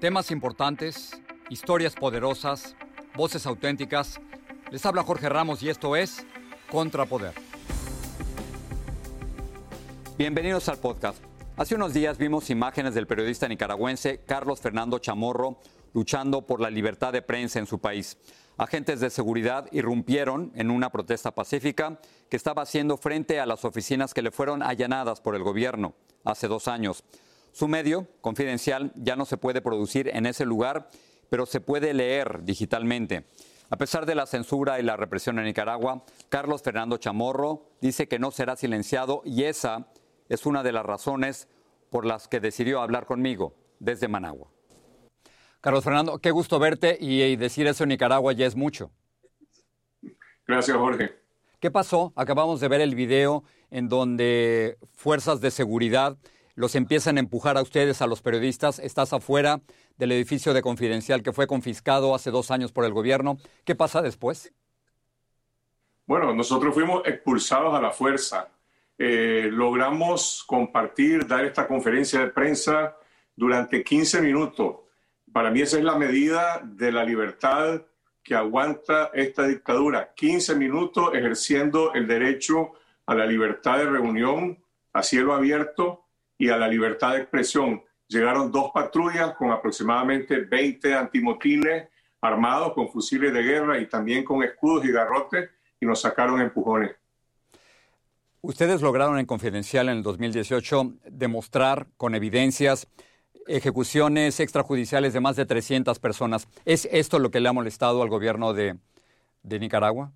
Temas importantes, historias poderosas, voces auténticas. Les habla Jorge Ramos y esto es Contrapoder. Bienvenidos al podcast. Hace unos días vimos imágenes del periodista nicaragüense Carlos Fernando Chamorro luchando por la libertad de prensa en su país. Agentes de seguridad irrumpieron en una protesta pacífica que estaba haciendo frente a las oficinas que le fueron allanadas por el gobierno hace dos años. Su medio, confidencial, ya no se puede producir en ese lugar, pero se puede leer digitalmente. A pesar de la censura y la represión en Nicaragua, Carlos Fernando Chamorro dice que no será silenciado y esa es una de las razones por las que decidió hablar conmigo desde Managua. Carlos Fernando, qué gusto verte y decir eso en Nicaragua ya es mucho. Gracias, Jorge. ¿Qué pasó? Acabamos de ver el video en donde fuerzas de seguridad los empiezan a empujar a ustedes, a los periodistas. Estás afuera del edificio de Confidencial que fue confiscado hace dos años por el gobierno. ¿Qué pasa después? Bueno, nosotros fuimos expulsados a la fuerza. Eh, logramos compartir, dar esta conferencia de prensa durante 15 minutos. Para mí esa es la medida de la libertad que aguanta esta dictadura. 15 minutos ejerciendo el derecho a la libertad de reunión a cielo abierto y a la libertad de expresión. Llegaron dos patrullas con aproximadamente 20 antimotines armados con fusiles de guerra y también con escudos y garrotes y nos sacaron empujones. Ustedes lograron en Confidencial en el 2018 demostrar con evidencias ejecuciones extrajudiciales de más de 300 personas. ¿Es esto lo que le ha molestado al gobierno de, de Nicaragua?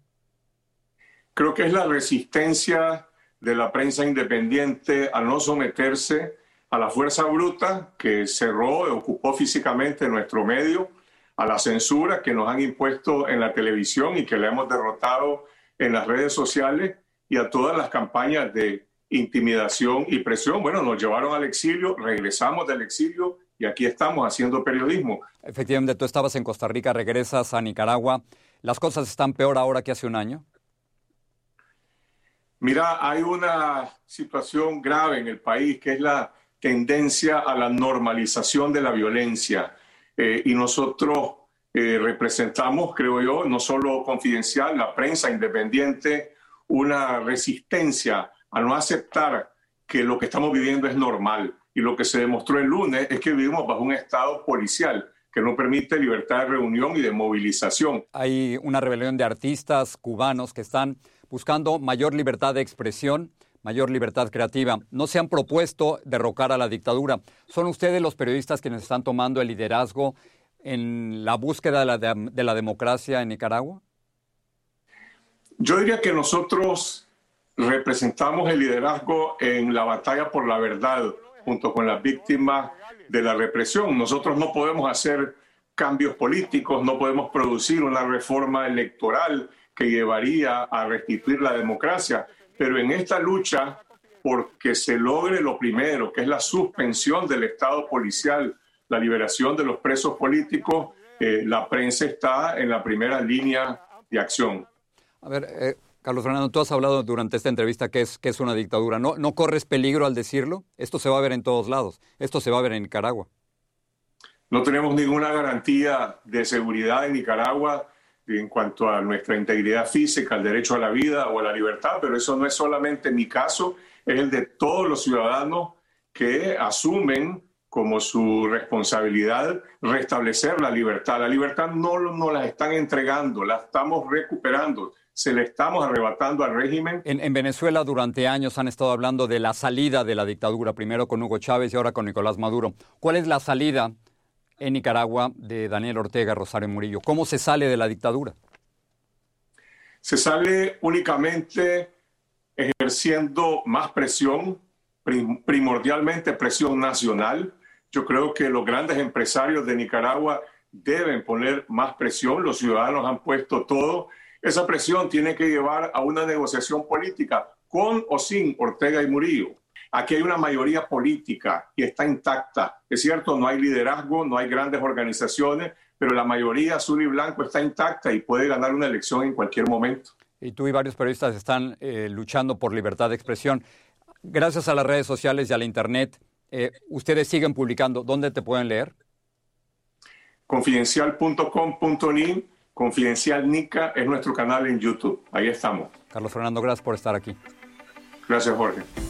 Creo que es la resistencia de la prensa independiente a no someterse a la fuerza bruta que cerró y ocupó físicamente nuestro medio, a la censura que nos han impuesto en la televisión y que le hemos derrotado en las redes sociales y a todas las campañas de intimidación y presión. Bueno, nos llevaron al exilio, regresamos del exilio y aquí estamos haciendo periodismo. Efectivamente, tú estabas en Costa Rica, regresas a Nicaragua. ¿Las cosas están peor ahora que hace un año? Mira, hay una situación grave en el país que es la tendencia a la normalización de la violencia. Eh, y nosotros eh, representamos, creo yo, no solo confidencial, la prensa independiente, una resistencia a no aceptar que lo que estamos viviendo es normal. Y lo que se demostró el lunes es que vivimos bajo un estado policial que no permite libertad de reunión y de movilización. Hay una rebelión de artistas cubanos que están buscando mayor libertad de expresión, mayor libertad creativa. No se han propuesto derrocar a la dictadura. ¿Son ustedes los periodistas quienes están tomando el liderazgo en la búsqueda de la, de la democracia en Nicaragua? Yo diría que nosotros representamos el liderazgo en la batalla por la verdad junto con las víctimas de la represión. Nosotros no podemos hacer cambios políticos, no podemos producir una reforma electoral que llevaría a restituir la democracia, pero en esta lucha porque se logre lo primero, que es la suspensión del Estado policial, la liberación de los presos políticos, eh, la prensa está en la primera línea de acción. A ver, eh, Carlos Fernando, tú has hablado durante esta entrevista que es, que es una dictadura. ¿No, ¿No corres peligro al decirlo? Esto se va a ver en todos lados. Esto se va a ver en Nicaragua. No tenemos ninguna garantía de seguridad en Nicaragua en cuanto a nuestra integridad física, al derecho a la vida o a la libertad, pero eso no es solamente mi caso, es el de todos los ciudadanos que asumen como su responsabilidad restablecer la libertad. La libertad no nos la están entregando, la estamos recuperando, se le estamos arrebatando al régimen. En, en, Venezuela durante años han estado hablando de la salida de la dictadura, primero con Hugo Chávez y ahora con Nicolás Maduro. ¿Cuál es la salida en Nicaragua de Daniel Ortega, Rosario Murillo? ¿Cómo se sale de la dictadura? Se sale únicamente ejerciendo más presión, primordialmente presión nacional. Yo creo que los grandes empresarios de Nicaragua deben poner más presión, los ciudadanos han puesto todo. Esa presión tiene que llevar a una negociación política con o sin Ortega y Murillo. Aquí hay una mayoría política y está intacta. Es cierto, no hay liderazgo, no hay grandes organizaciones, pero la mayoría azul y blanco está intacta y puede ganar una elección en cualquier momento y tú y varios periodistas están eh, luchando por libertad de expresión. Gracias a las redes sociales y a la Internet, eh, ustedes siguen publicando. ¿Dónde te pueden leer? Confidencial.com.ni, Confidencial Nica es nuestro canal en YouTube. Ahí estamos. Carlos Fernando, gracias por estar aquí. Gracias, Jorge.